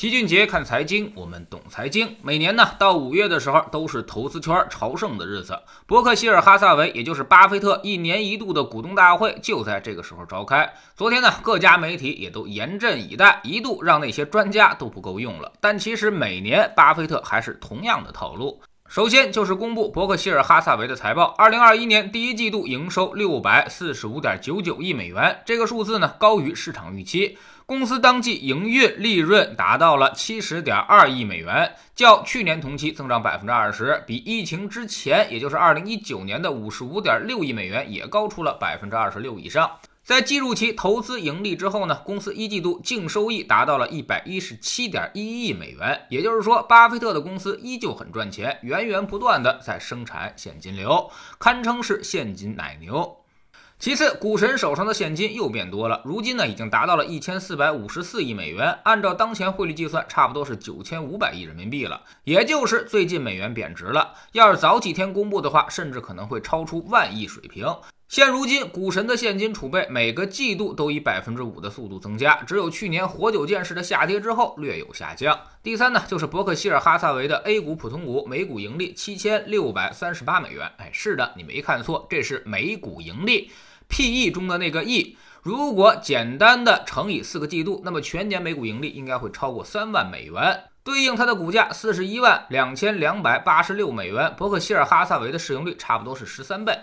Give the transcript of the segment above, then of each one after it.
齐俊杰看财经，我们懂财经。每年呢，到五月的时候，都是投资圈朝圣的日子。伯克希尔哈萨韦，也就是巴菲特一年一度的股东大会，就在这个时候召开。昨天呢，各家媒体也都严阵以待，一度让那些专家都不够用了。但其实每年巴菲特还是同样的套路。首先就是公布伯克希尔哈萨韦的财报，二零二一年第一季度营收六百四十五点九九亿美元，这个数字呢高于市场预期。公司当季营运利润达到了七十点二亿美元，较去年同期增长百分之二十，比疫情之前，也就是二零一九年的五十五点六亿美元也高出了百分之二十六以上。在计入其投资盈利之后呢，公司一季度净收益达到了一百一十七点一亿美元，也就是说，巴菲特的公司依旧很赚钱，源源不断的在生产现金流，堪称是现金奶牛。其次，股神手上的现金又变多了，如今呢已经达到了一千四百五十四亿美元，按照当前汇率计算，差不多是九千五百亿人民币了。也就是最近美元贬值了，要是早几天公布的话，甚至可能会超出万亿水平。现如今，股神的现金储备每个季度都以百分之五的速度增加，只有去年活久见式的下跌之后略有下降。第三呢，就是伯克希尔哈萨韦的 A 股普通股每股盈利七千六百三十八美元。哎，是的，你没看错，这是每股盈利。P/E 中的那个 E，如果简单的乘以四个季度，那么全年每股盈利应该会超过三万美元，对应它的股价四十一万两千两百八十六美元。伯克希尔哈萨韦的市盈率差不多是十三倍。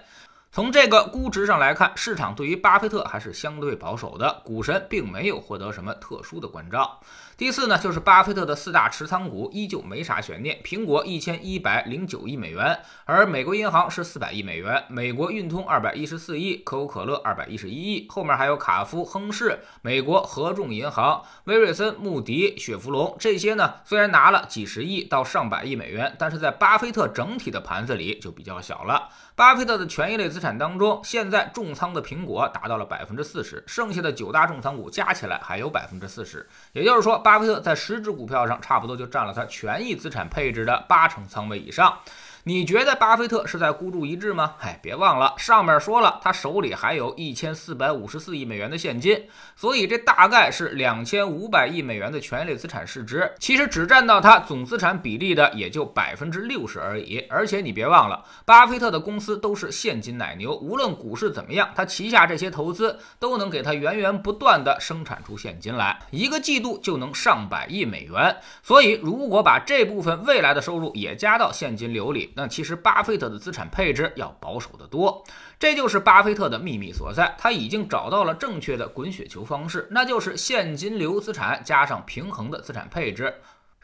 从这个估值上来看，市场对于巴菲特还是相对保守的，股神并没有获得什么特殊的关照。第四呢，就是巴菲特的四大持仓股依旧没啥悬念，苹果一千一百零九亿美元，而美国银行是四百亿美元，美国运通二百一十四亿，可口可乐二百一十一亿，后面还有卡夫、亨氏、美国合众银行、威瑞森、穆迪、雪佛龙这些呢，虽然拿了几十亿到上百亿美元，但是在巴菲特整体的盘子里就比较小了。巴菲特的权益类资产当中，现在重仓的苹果达到了百分之四十，剩下的九大重仓股加起来还有百分之四十，也就是说。巴菲特在十只股票上，差不多就占了他权益资产配置的八成仓位以上。你觉得巴菲特是在孤注一掷吗？哎，别忘了上面说了，他手里还有一千四百五十四亿美元的现金，所以这大概是两千五百亿美元的权益类资产市值，其实只占到他总资产比例的也就百分之六十而已。而且你别忘了，巴菲特的公司都是现金奶牛，无论股市怎么样，他旗下这些投资都能给他源源不断的生产出现金来，一个季度就能上百亿美元。所以如果把这部分未来的收入也加到现金流里，那其实巴菲特的资产配置要保守得多，这就是巴菲特的秘密所在。他已经找到了正确的滚雪球方式，那就是现金流资产加上平衡的资产配置。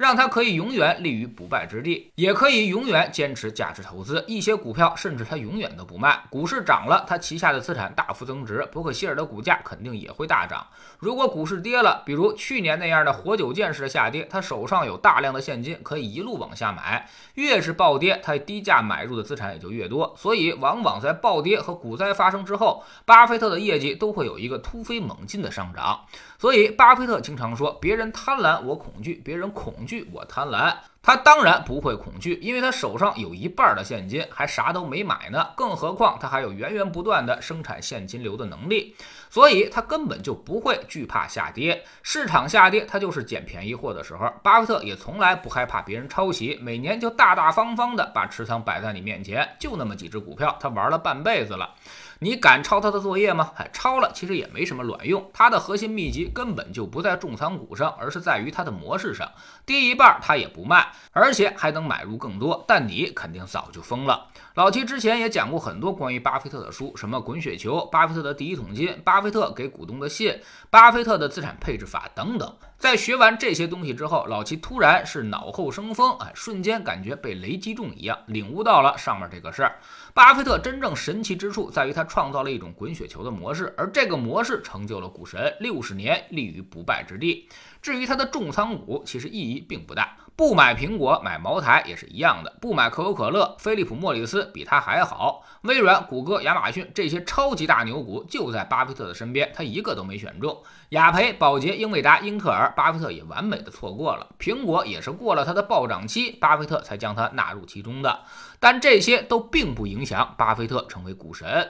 让他可以永远立于不败之地，也可以永远坚持价值投资。一些股票甚至他永远都不卖。股市涨了，他旗下的资产大幅增值，伯克希尔的股价肯定也会大涨。如果股市跌了，比如去年那样的活久见式的下跌，他手上有大量的现金，可以一路往下买。越是暴跌，他低价买入的资产也就越多。所以，往往在暴跌和股灾发生之后，巴菲特的业绩都会有一个突飞猛进的上涨。所以，巴菲特经常说：“别人贪婪，我恐惧；别人恐惧，我贪婪。”他当然不会恐惧，因为他手上有一半的现金，还啥都没买呢。更何况他还有源源不断的生产现金流的能力，所以他根本就不会惧怕下跌。市场下跌，他就是捡便宜货的时候。巴菲特也从来不害怕别人抄袭，每年就大大方方的把持仓摆在你面前，就那么几只股票，他玩了半辈子了。你敢抄他的作业吗？哎，抄了其实也没什么卵用。他的核心秘籍根本就不在重仓股上，而是在于他的模式上。跌一半他也不卖，而且还能买入更多。但你肯定早就疯了。老齐之前也讲过很多关于巴菲特的书，什么滚雪球、巴菲特的第一桶金、巴菲特给股东的信、巴菲特的资产配置法等等。在学完这些东西之后，老齐突然是脑后生风，哎，瞬间感觉被雷击中一样，领悟到了上面这个事儿。巴菲特真正神奇之处在于他创造了一种滚雪球的模式，而这个模式成就了股神六十年立于不败之地。至于他的重仓股，其实意义并不大。不买苹果，买茅台也是一样的；不买可口可乐，菲利普莫里斯比他还好。微软、谷歌、亚马逊这些超级大牛股就在巴菲特的身边，他一个都没选中。雅培、宝洁、英伟达、英特尔，巴菲特也完美的错过了。苹果也是过了它的暴涨期，巴菲特才将它纳入其中的。但这些都并不影响巴菲特成为股神。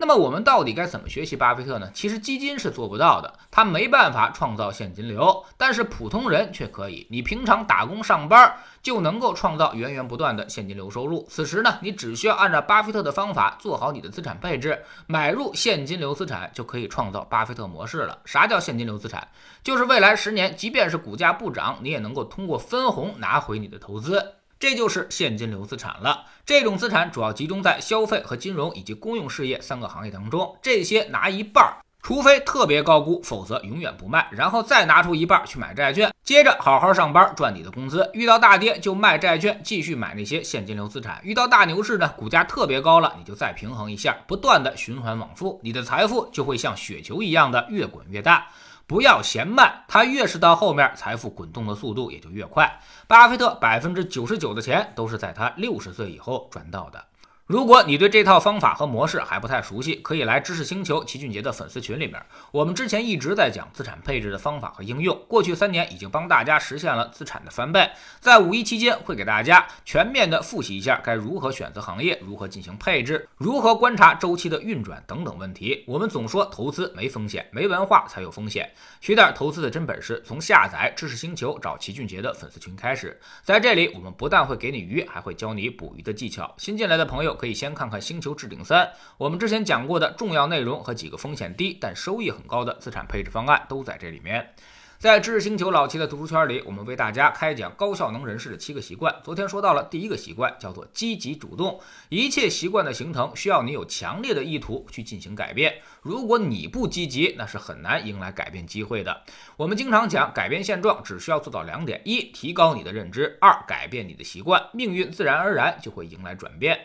那么我们到底该怎么学习巴菲特呢？其实基金是做不到的，他没办法创造现金流，但是普通人却可以。你平常打工上班就能够创造源源不断的现金流收入。此时呢，你只需要按照巴菲特的方法做好你的资产配置，买入现金流资产，就可以创造巴菲特模式了。啥叫现金流资产？就是未来十年，即便是股价不涨，你也能够通过分红拿回你的投资。这就是现金流资产了。这种资产主要集中在消费和金融以及公用事业三个行业当中。这些拿一半儿，除非特别高估，否则永远不卖。然后再拿出一半去买债券，接着好好上班赚你的工资。遇到大跌就卖债券，继续买那些现金流资产。遇到大牛市呢，股价特别高了，你就再平衡一下，不断的循环往复，你的财富就会像雪球一样的越滚越大。不要嫌慢，他越是到后面，财富滚动的速度也就越快。巴菲特百分之九十九的钱都是在他六十岁以后赚到的。如果你对这套方法和模式还不太熟悉，可以来知识星球齐俊杰的粉丝群里面。我们之前一直在讲资产配置的方法和应用，过去三年已经帮大家实现了资产的翻倍。在五一期间会给大家全面的复习一下该如何选择行业，如何进行配置，如何观察周期的运转等等问题。我们总说投资没风险，没文化才有风险。学点投资的真本事，从下载知识星球找齐俊杰的粉丝群开始。在这里，我们不但会给你鱼，还会教你捕鱼的技巧。新进来的朋友。可以先看看《星球置顶三》，我们之前讲过的重要内容和几个风险低但收益很高的资产配置方案都在这里面。在知识星球老七的读书圈里，我们为大家开讲高效能人士的七个习惯。昨天说到了第一个习惯，叫做积极主动。一切习惯的形成需要你有强烈的意图去进行改变。如果你不积极，那是很难迎来改变机会的。我们经常讲，改变现状只需要做到两点：一、提高你的认知；二、改变你的习惯，命运自然而然就会迎来转变。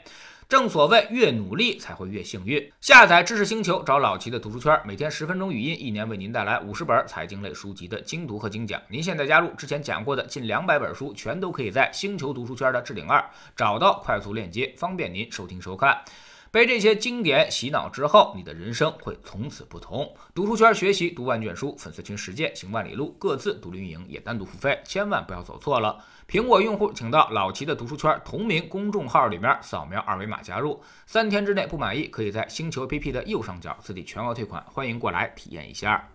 正所谓越努力才会越幸运。下载知识星球，找老齐的读书圈，每天十分钟语音，一年为您带来五十本财经类书籍的精读和精讲。您现在加入，之前讲过的近两百本书，全都可以在星球读书圈的置顶二找到快速链接，方便您收听收看。被这些经典洗脑之后，你的人生会从此不同。读书圈学习读万卷书，粉丝群实践行万里路，各自独立运营也单独付费，千万不要走错了。苹果用户请到老齐的读书圈同名公众号里面扫描二维码加入，三天之内不满意可以在星球 APP 的右上角自己全额退款，欢迎过来体验一下。